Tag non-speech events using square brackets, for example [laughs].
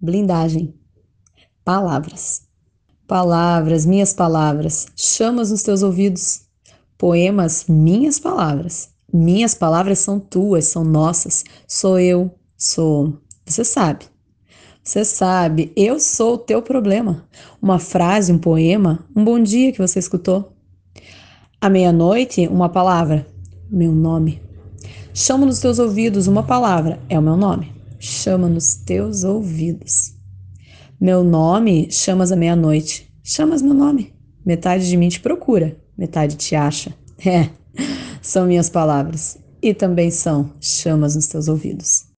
blindagem. Palavras. Palavras, minhas palavras, chamas nos teus ouvidos. Poemas, minhas palavras. Minhas palavras são tuas, são nossas. Sou eu, sou. Você sabe. Você sabe, eu sou o teu problema. Uma frase, um poema, um bom dia que você escutou. À meia-noite, uma palavra, meu nome. Chama nos teus ouvidos uma palavra, é o meu nome. Chama nos teus ouvidos. Meu nome chamas à meia-noite. Chamas meu nome. Metade de mim te procura, metade te acha. [laughs] É, são minhas palavras. E também são chamas nos teus ouvidos.